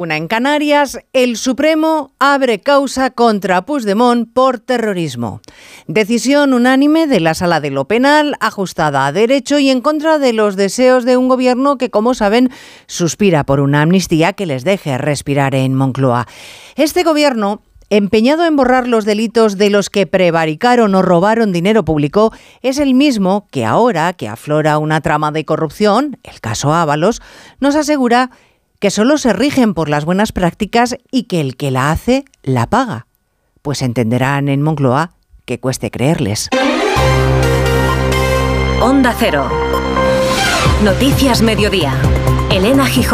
Una en Canarias, el Supremo abre causa contra Puigdemont por terrorismo. Decisión unánime de la Sala de lo Penal, ajustada a derecho y en contra de los deseos de un gobierno que, como saben, suspira por una amnistía que les deje respirar en Moncloa. Este gobierno empeñado en borrar los delitos de los que prevaricaron o robaron dinero público, es el mismo que ahora que aflora una trama de corrupción, el caso Ábalos, nos asegura que solo se rigen por las buenas prácticas y que el que la hace la paga. Pues entenderán en Moncloa que cueste creerles. Onda Cero. Noticias Mediodía. Elena Gijón.